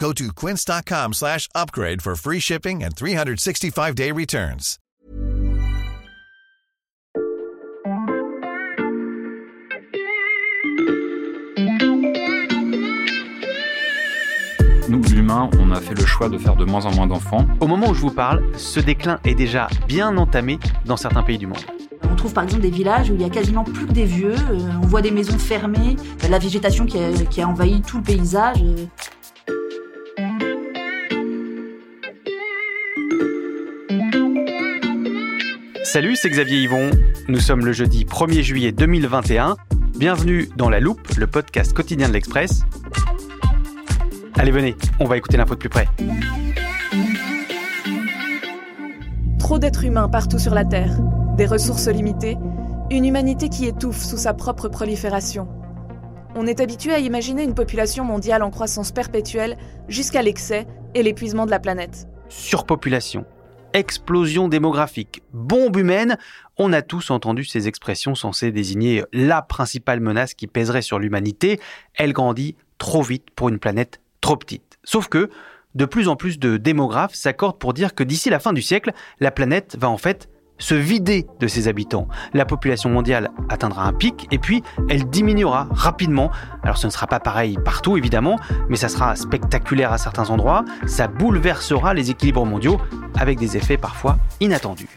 Go to quince.com slash upgrade for free shipping and 365-day returns. Nous, humains, on a fait le choix de faire de moins en moins d'enfants. Au moment où je vous parle, ce déclin est déjà bien entamé dans certains pays du monde. On trouve par exemple des villages où il y a quasiment plus que des vieux, euh, on voit des maisons fermées, la végétation qui a, qui a envahi tout le paysage. Salut, c'est Xavier Yvon. Nous sommes le jeudi 1er juillet 2021. Bienvenue dans La Loupe, le podcast quotidien de l'Express. Allez, venez, on va écouter l'info de plus près. Trop d'êtres humains partout sur la Terre, des ressources limitées, une humanité qui étouffe sous sa propre prolifération. On est habitué à imaginer une population mondiale en croissance perpétuelle jusqu'à l'excès et l'épuisement de la planète. Surpopulation, explosion démographique, bombe humaine, on a tous entendu ces expressions censées désigner la principale menace qui pèserait sur l'humanité. Elle grandit trop vite pour une planète trop petite. Sauf que de plus en plus de démographes s'accordent pour dire que d'ici la fin du siècle, la planète va en fait se vider de ses habitants. La population mondiale atteindra un pic et puis elle diminuera rapidement. Alors ce ne sera pas pareil partout évidemment, mais ça sera spectaculaire à certains endroits. Ça bouleversera les équilibres mondiaux avec des effets parfois inattendus.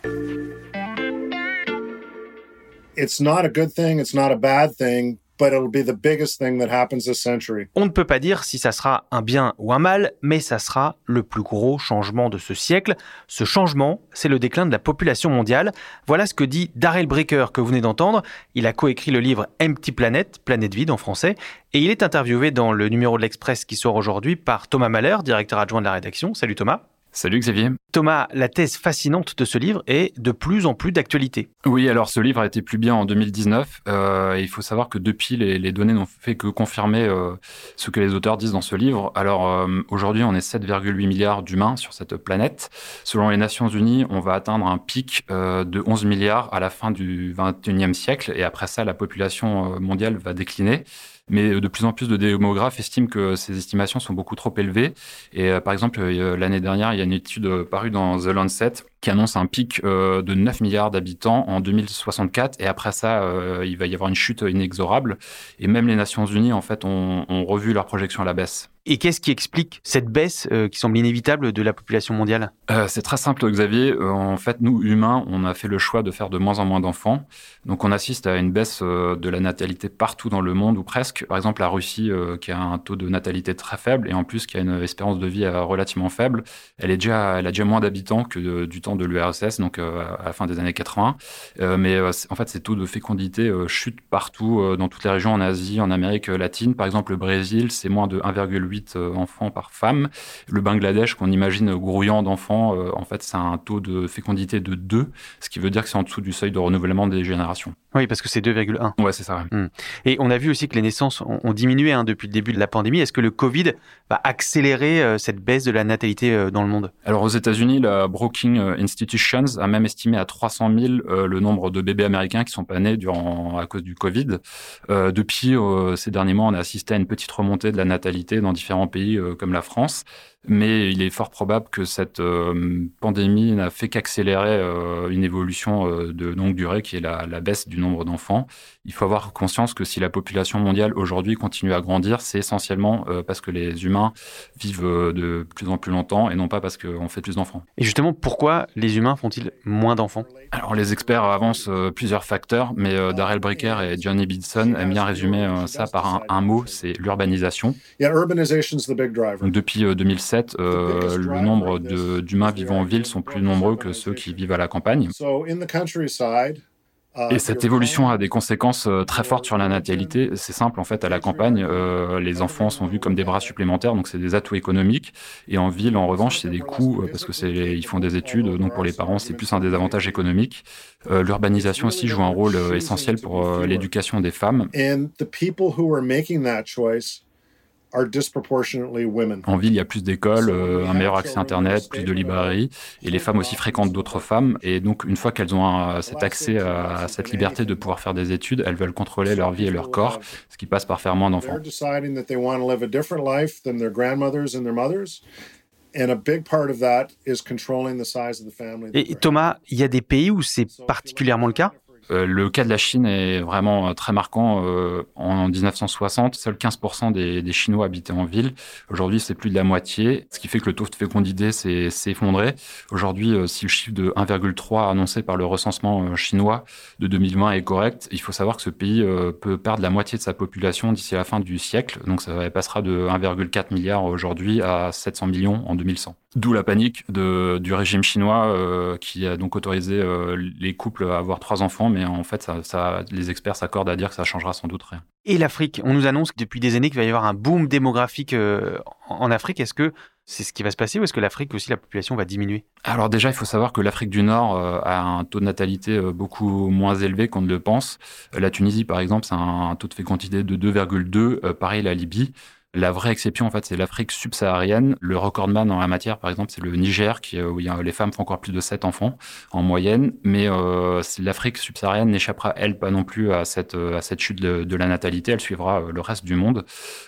it's not a good thing, it's not a bad thing, but it'll be the biggest thing that happens this century. On ne peut pas dire si ça sera un bien ou un mal, mais ça sera le plus gros changement de ce siècle. Ce changement, c'est le déclin de la population mondiale. Voilà ce que dit Darrell Breaker que vous venez d'entendre. Il a coécrit le livre Empty Planet, Planète vide en français, et il est interviewé dans le numéro de l'Express qui sort aujourd'hui par Thomas Mahler, directeur adjoint de la rédaction. Salut Thomas. Salut Xavier. Thomas, la thèse fascinante de ce livre est de plus en plus d'actualité. Oui, alors ce livre a été publié en 2019. Euh, et il faut savoir que depuis, les, les données n'ont fait que confirmer euh, ce que les auteurs disent dans ce livre. Alors euh, aujourd'hui, on est 7,8 milliards d'humains sur cette planète. Selon les Nations Unies, on va atteindre un pic de 11 milliards à la fin du 21e siècle. Et après ça, la population mondiale va décliner. Mais de plus en plus de démographes estiment que ces estimations sont beaucoup trop élevées. Et euh, par exemple, euh, l'année dernière, il y a une étude euh, parue dans The Lancet qui annonce un pic euh, de 9 milliards d'habitants en 2064. Et après ça, euh, il va y avoir une chute inexorable. Et même les Nations Unies, en fait, ont, ont revu leurs projections à la baisse. Et qu'est-ce qui explique cette baisse euh, qui semble inévitable de la population mondiale? Euh, c'est très simple, Xavier. Euh, en fait, nous, humains, on a fait le choix de faire de moins en moins d'enfants. Donc, on assiste à une baisse de la natalité partout dans le monde, ou presque. Par exemple, la Russie, qui a un taux de natalité très faible, et en plus, qui a une espérance de vie relativement faible, elle, est déjà, elle a déjà moins d'habitants que du temps de l'URSS, donc euh, à la fin des années 80. Euh, mais euh, en fait, ces taux de fécondité chutent partout, dans toutes les régions, en Asie, en Amérique latine. Par exemple, le Brésil, c'est moins de 1,8 euh, enfants par femme. Le Bangladesh, qu'on imagine grouillant d'enfants, en fait, c'est un taux de fécondité de 2, ce qui veut dire que c'est en dessous du seuil de renouvellement des générations. Oui, parce que c'est 2,1. Ouais, c'est ça. ouais. Et on a vu aussi que les naissances ont, ont diminué hein, depuis le début de la pandémie. Est-ce que le Covid va accélérer euh, cette baisse de la natalité euh, dans le monde? Alors aux États-Unis, la Brookings Institutions a même estimé à 300 000 euh, le nombre de bébés américains qui sont pas nés à cause du Covid. Euh, depuis euh, ces derniers mois, on a assisté à une petite remontée de la natalité dans différents pays comme la France. Mais il est fort probable que cette euh, pandémie n'a fait qu'accélérer euh, une évolution euh, de longue durée qui est la, la baisse du nombre d'enfants. Il faut avoir conscience que si la population mondiale aujourd'hui continue à grandir, c'est essentiellement parce que les humains vivent de plus en plus longtemps et non pas parce qu'on fait plus d'enfants. Et justement, pourquoi les humains font-ils moins d'enfants? Alors les experts avancent plusieurs facteurs, mais Darrell Bricker et Johnny Bidson aiment bien résumer ça par un, un mot, c'est l'urbanisation. Donc, depuis 2007, euh, le nombre d'humains vivant en ville sont plus nombreux que ceux qui vivent à la campagne. Et cette évolution a des conséquences euh, très fortes sur la natalité. C'est simple, en fait, à la campagne, euh, les enfants sont vus comme des bras supplémentaires, donc c'est des atouts économiques. Et en ville, en revanche, c'est des coûts parce que c'est ils font des études, donc pour les parents, c'est plus un désavantage économique. L'urbanisation aussi joue un rôle essentiel pour l'éducation des femmes. En ville, il y a plus d'écoles, euh, un meilleur accès Internet, plus de librairies, et les femmes aussi fréquentent d'autres femmes. Et donc, une fois qu'elles ont cet accès à cette liberté de pouvoir faire des études, elles veulent contrôler leur vie et leur corps, ce qui passe par faire moins d'enfants. Et Thomas, il y a des pays où c'est particulièrement le cas? Euh, le cas de la Chine est vraiment euh, très marquant. Euh, en 1960, seuls 15% des, Chinois habitaient en ville. Aujourd'hui, c'est plus de la moitié, ce qui fait que le taux de fécondité s'est effondré. Aujourd'hui, si le chiffre de 1,3 annoncé par le recensement chinois de 2020 est correct, il faut savoir que ce pays peut perdre la moitié de sa population d'ici la fin du siècle. Donc ça passera de 1,4 milliard aujourd'hui à 700 millions en 2100. D'où la panique de, du régime chinois euh, qui a donc autorisé euh, les couples à avoir trois enfants, mais en fait, ça, ça, les experts s'accordent à dire que ça changera sans doute rien. Et l'Afrique, on nous annonce depuis des années qu'il va y avoir un boom démographique euh, en Afrique. Est-ce que c'est ce qui va se passer ou est-ce que l'Afrique aussi, la population va diminuer? Alors déjà, il faut savoir que l'Afrique du Nord a un taux de natalité beaucoup moins élevé qu'on ne le pense. La Tunisie, par exemple, c'est un taux de fécondité de 2,2, pareil la Libye. La vraie exception, en fait, c'est l'Afrique subsaharienne. Le recordman en la matière, par exemple, c'est le Niger, qui, où les femmes font encore plus de 7 enfants en moyenne. Mais euh, l'Afrique subsaharienne n'échappera, elle, pas non plus à cette, cette chute de, la natalité. Elle suivra euh, le reste du monde.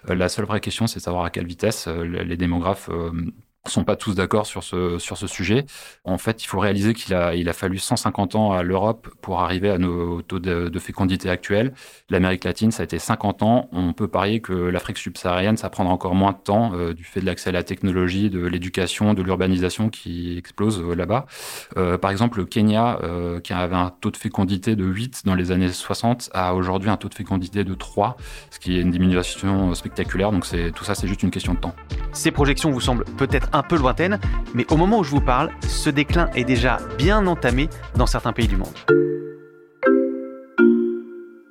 Euh, la seule vraie question, c'est de savoir à quelle vitesse les démographes sont pas tous d'accord sur ce, sur ce sujet. En fait, il faut réaliser qu'il a, il a fallu 150 ans à l'Europe pour arriver à nos taux de, fécondité actuels. L'Amérique latine, ça a été 50 ans. On peut parier que l'Afrique subsaharienne, ça prendra encore moins de temps euh, du fait de l'accès à la technologie, de l'éducation, de l'urbanisation qui explose euh, là-bas. Euh, par exemple, le Kenya, qui avait un taux de fécondité de 8 dans les années 60, a aujourd'hui un taux de fécondité de 3, ce qui est une diminution spectaculaire. Donc c'est, tout ça, c'est juste une question de temps. Ces projections vous semblent peut-être un peu lointaine, mais au moment où je vous parle, ce déclin est déjà bien entamé dans certains pays du monde.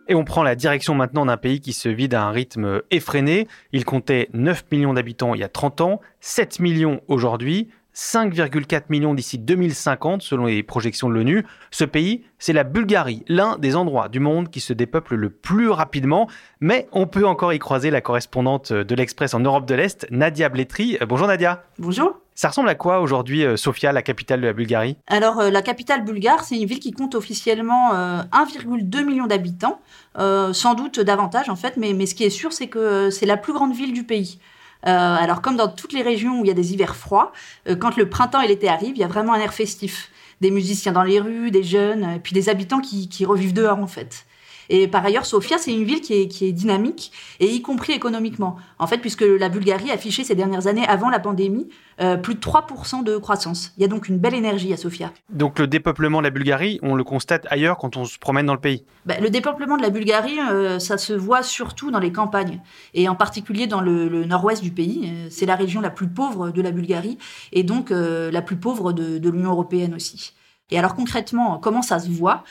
Et on prend la direction maintenant d'un pays qui se vide à un rythme effréné. Il comptait 9 millions d'habitants il y a 30 ans, 7 millions aujourd'hui. 5,4 millions d'ici 2050 selon les projections de l'ONU. Ce pays, c'est la Bulgarie, l'un des endroits du monde qui se dépeuple le plus rapidement. Mais on peut encore y croiser la correspondante de l'Express en Europe de l'Est, Nadia Bletri. Euh, bonjour Nadia. Bonjour. Ça ressemble à quoi aujourd'hui, euh, Sofia, la capitale de la Bulgarie? Alors, euh, la capitale bulgare, c'est une ville qui compte officiellement 1,2 million d'habitants, sans doute davantage en fait, mais, mais ce qui est sûr, c'est que c'est la plus grande ville du pays. Euh, alors comme dans toutes les régions où il y a des hivers froids, euh, quand le printemps et l'été arrivent, il y a vraiment un air festif. Des musiciens dans les rues, des jeunes, et puis des habitants qui, qui revivent dehors en fait. Et par ailleurs, Sofia, c'est une ville qui est, qui est, dynamique, et y compris économiquement. En fait, puisque la Bulgarie a affiché ces dernières années, avant la pandémie, euh, plus de 3% de croissance. Il y a donc une belle énergie à Sofia. Donc le dépeuplement de la Bulgarie, on le constate ailleurs quand on se promène dans le pays? Ben, Le dépeuplement de la Bulgarie, euh, ça se voit surtout dans les campagnes, et en particulier dans le, le nord-ouest du pays. Euh, c'est la région la plus pauvre de la Bulgarie, et donc euh, la plus pauvre de, de l'Union européenne aussi. Et alors concrètement, comment ça se voit?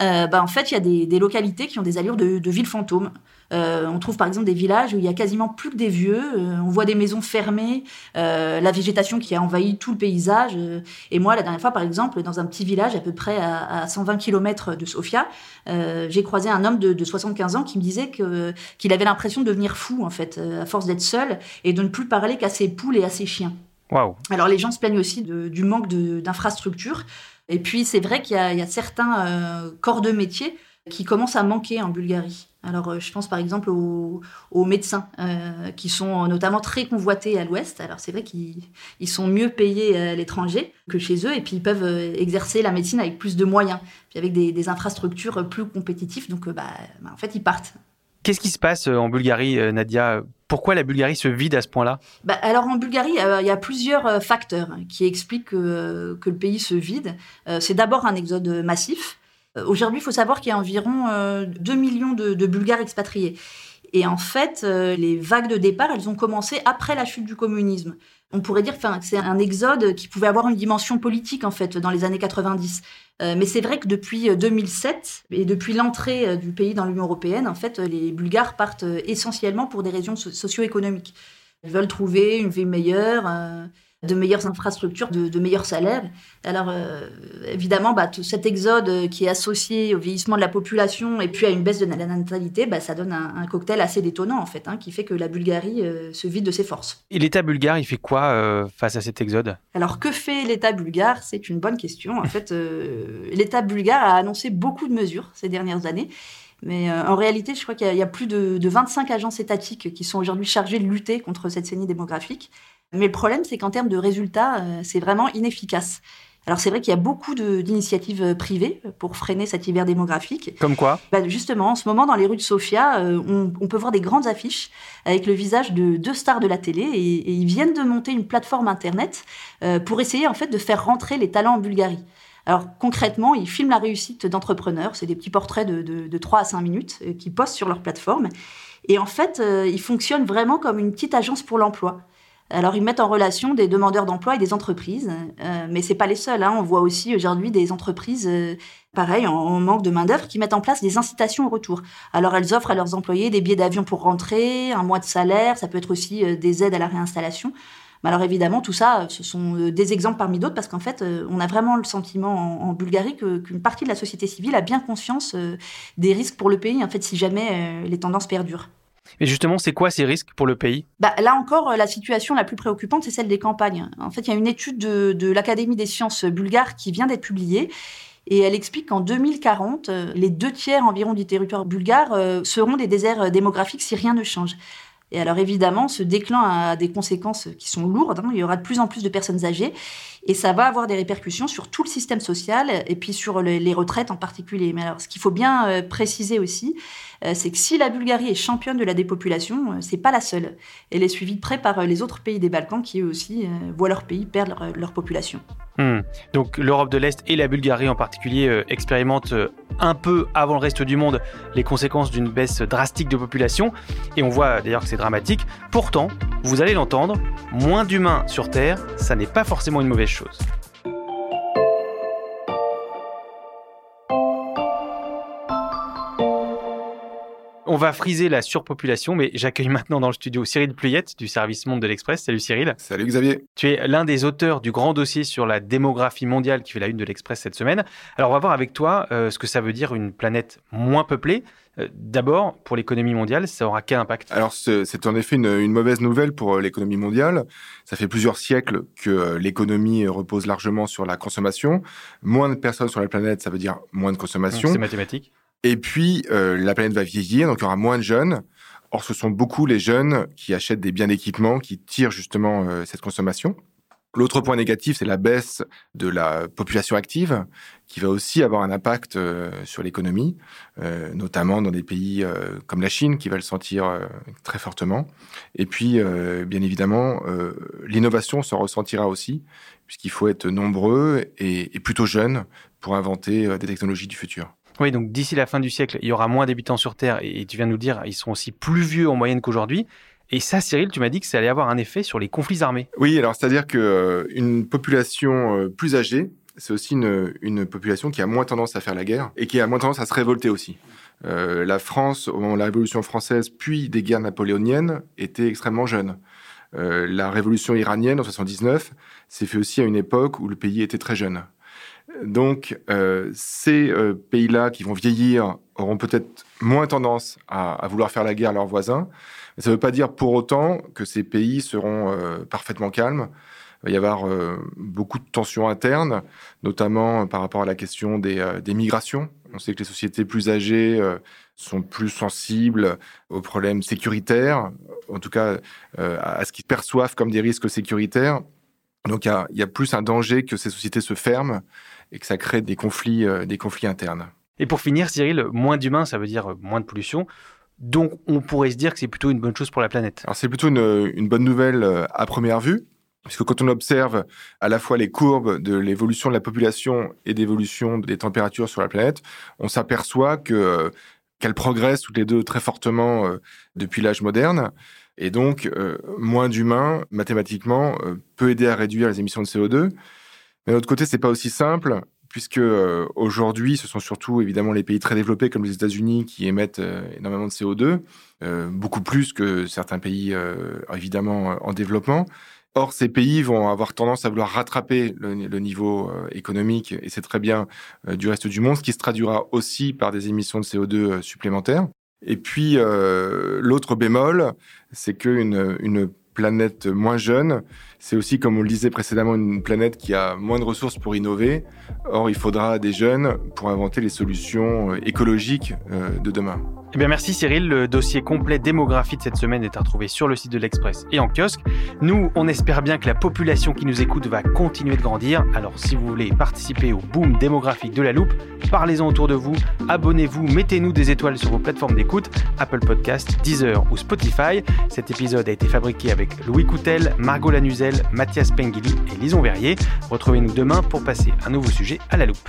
Euh, bah, en fait, il y a des, des, localités qui ont des allures de, de villes fantômes. Euh, on trouve par exemple des villages où il y a quasiment plus que des vieux. Euh, on voit des maisons fermées, la végétation qui a envahi tout le paysage. Et moi, la dernière fois, par exemple, dans un petit village à peu près à, à 120 km de Sofia, j'ai croisé un homme de, de, 75 ans qui me disait que qu'il avait l'impression de devenir fou en fait, à force d'être seul et de ne plus parler qu'à ses poules et à ses chiens. Wow. Alors les gens se plaignent aussi de, du manque d'infrastructures. Et puis c'est vrai qu'il y, a certains euh, corps de métier qui commencent à manquer en Bulgarie. Alors, euh, je pense par exemple aux, médecins, qui sont notamment très convoités à l'Ouest. Alors, c'est vrai qu'ils sont mieux payés à l'étranger que chez eux, et puis ils peuvent exercer la médecine avec plus de moyens, puis avec des, infrastructures plus compétitives. Donc, bah, bah, en fait, ils partent. Qu'est-ce qui se passe en Bulgarie, Nadia? Pourquoi la Bulgarie se vide à ce point-là? Bah, Alors en Bulgarie, euh, il y a plusieurs euh, facteurs qui expliquent que, le pays se vide. Euh, c'est d'abord un exode massif. Aujourd'hui, il faut savoir qu'il y a environ 2 millions de, Bulgares expatriés. Et en fait, les vagues de départ, elles ont commencé après la chute du communisme on pourrait dire que c'est un exode qui pouvait avoir une dimension politique en fait dans les années 90. Euh, mais c'est vrai que depuis 2007 euh, et depuis l'entrée euh, du pays dans l'Union européenne, en fait, les Bulgares partent essentiellement pour des raisons socio-économiques. Ils veulent trouver une vie meilleure, de meilleures infrastructures, de, meilleurs salaires. Alors, euh, évidemment, bah, tout cet exode euh, qui est associé au vieillissement de la population et puis à une baisse de la natalité, bah, ça donne un, cocktail assez détonnant, en fait, hein, qui fait que la Bulgarie euh, se vide de ses forces. Et l'État bulgare, il fait quoi face à cet exode? Alors, que fait l'État bulgare? C'est une bonne question. En fait, l'État bulgare a annoncé beaucoup de mesures ces dernières années. Mais en réalité, je crois qu'il y, a plus de, de 25 agences étatiques qui sont aujourd'hui chargées de lutter contre cette saignée démographique. Mais le problème, c'est qu'en termes de résultats, euh, c'est vraiment inefficace. Alors c'est vrai qu'il y a beaucoup d'initiatives euh, privées pour freiner cet hiver démographique. Comme quoi? Bah Justement, en ce moment, dans les rues de Sofia, euh, on, peut voir des grandes affiches avec le visage de deux stars de la télé et, ils viennent de monter une plateforme Internet pour essayer en fait de faire rentrer les talents en Bulgarie. Alors concrètement, ils filment la réussite d'entrepreneurs, c'est des petits portraits de, de, de 3 à 5 minutes qu'ils postent sur leur plateforme. Et en fait, ils fonctionnent vraiment comme une petite agence pour l'emploi. Alors, ils mettent en relation des demandeurs d'emploi et des entreprises, euh, mais c'est pas les seuls. Hein. On voit aussi aujourd'hui des entreprises, euh, pareil, en, manque de main d'œuvre, qui mettent en place des incitations au retour. Alors, elles offrent à leurs employés des billets d'avion pour rentrer, un mois de salaire, ça peut être aussi euh, des aides à la réinstallation. Mais alors évidemment, tout ça, ce sont des exemples parmi d'autres, parce qu'en fait, on a vraiment le sentiment en, Bulgarie qu'une partie de la société civile a bien conscience des risques pour le pays, en fait, si jamais les tendances perdurent. Mais justement, c'est quoi ces risques pour le pays? Bah, Là encore, euh, la situation la plus préoccupante, c'est celle des campagnes. En fait, il y a une étude de, l'Académie des sciences bulgares qui vient d'être publiée. Et elle explique qu'en 2040, euh, les deux tiers environ du territoire bulgare euh, seront des déserts démographiques si rien ne change. Et alors évidemment, ce déclin a des conséquences qui sont lourdes. Hein. Il y aura de plus en plus de personnes âgées et ça va avoir des répercussions sur tout le système social et puis sur les retraites en particulier. Mais alors, ce qu'il faut bien préciser aussi, c'est que si la Bulgarie est championne de la dépopulation, euh, c'est pas la seule. Elle est suivie de près par euh, les autres pays des Balkans qui eux aussi voient leur pays perdre leur, population. Hmm. Donc l'Europe de l'Est et la Bulgarie en particulier expérimentent un peu avant le reste du monde les conséquences d'une baisse drastique de population. Et on voit d'ailleurs que c'est dramatique. Pourtant, vous allez l'entendre, moins d'humains sur Terre, ça n'est pas forcément une mauvaise chose. On va friser la surpopulation, mais j'accueille maintenant dans le studio Cyril Pluyette du service Monde de l'Express. Salut Cyril. Salut Xavier. Tu es l'un des auteurs du grand dossier sur la démographie mondiale qui fait la une de l'Express cette semaine. Alors on va voir avec toi euh, ce que ça veut dire une planète moins peuplée. Euh, d'abord, pour l'économie mondiale, ça aura quel impact? Alors, c'est en effet une, mauvaise nouvelle pour euh, l'économie mondiale. Ça fait plusieurs siècles que l'économie repose largement sur la consommation. Moins de personnes sur la planète, ça veut dire moins de consommation. C'est mathématique. Et puis, euh, la planète va vieillir, donc il y aura moins de jeunes. Or, ce sont beaucoup les jeunes qui achètent des biens d'équipement, qui tirent justement euh, cette consommation. L'autre point négatif, c'est la baisse de la population active, qui va aussi avoir un impact euh, sur l'économie, notamment dans des pays comme la Chine, qui va le sentir très fortement. Et puis, bien évidemment, l'innovation s'en ressentira aussi, puisqu'il faut être nombreux et, et plutôt jeunes pour inventer des technologies du futur. Oui, donc d'ici la fin du siècle, il y aura moins d'habitants sur Terre et tu viens de nous dire, ils seront aussi plus vieux en moyenne qu'aujourd'hui. Et ça, Cyril, tu m'as dit que ça allait avoir un effet sur les conflits armés. Oui, alors c'est-à-dire qu'une euh, population euh, plus âgée, c'est aussi une, population qui a moins tendance à faire la guerre et qui a moins tendance à se révolter aussi. Euh, la France, au moment de la Révolution française, puis des guerres napoléoniennes, était extrêmement jeune. la Révolution iranienne en 79 s'est fait aussi à une époque où le pays était très jeune. Donc, euh, ces euh, pays-là qui vont vieillir auront peut-être moins tendance à, vouloir faire la guerre à leurs voisins. Mais ça ne veut pas dire pour autant que ces pays seront euh, parfaitement calmes. Il va y avoir beaucoup de tensions internes, notamment par rapport à la question des, migrations On sait que les sociétés plus âgées sont plus sensibles aux problèmes sécuritaires, en tout cas à ce qu'ils perçoivent comme des risques sécuritaires. Donc il y, a, plus un danger que ces sociétés se ferment et que ça crée des conflits, euh, des conflits internes. Et pour finir, Cyril, moins d'humains, ça veut dire moins de pollution. Donc on pourrait se dire que c'est plutôt une bonne chose pour la planète. Alors c'est plutôt une bonne nouvelle à première vue. Puisque quand on observe à la fois les courbes de l'évolution de la population et d'évolution des températures sur la planète, on s'aperçoit que euh, qu'elles progressent toutes les deux très fortement euh, depuis l'âge moderne. Et donc, euh, moins d'humains, mathématiquement, peut aider à réduire les émissions de CO2. Mais de l'autre côté, c'est pas aussi simple, puisque aujourd'hui, ce sont surtout évidemment les pays très développés comme les États-Unis qui émettent énormément de CO2, beaucoup plus que certains pays évidemment en développement. Or, ces pays vont avoir tendance à vouloir rattraper le, niveau euh, économique, et c'est très bien, euh, du reste du monde, ce qui se traduira aussi par des émissions de CO2 euh, supplémentaires. Et puis, l'autre bémol, c'est qu'une une planète moins jeune, c'est aussi, comme on le disait précédemment, une planète qui a moins de ressources pour innover. Or, il faudra des jeunes pour inventer les solutions écologiques de demain. Eh bien, merci Cyril. Le dossier complet démographie de cette semaine est à retrouver sur le site de l'Express et en kiosque. Nous, on espère bien que la population qui nous écoute va continuer de grandir. Alors, si vous voulez participer au boom démographique de la loupe, parlez-en autour de vous, abonnez-vous, mettez-nous des étoiles sur vos plateformes d'écoute, Apple Podcast, Deezer ou Spotify. Cet épisode a été fabriqué avec Louis Coutel, Margot Lanuzel, Mathias Pengili et Lison Verrier. Retrouvez-nous demain pour passer un nouveau sujet à la loupe.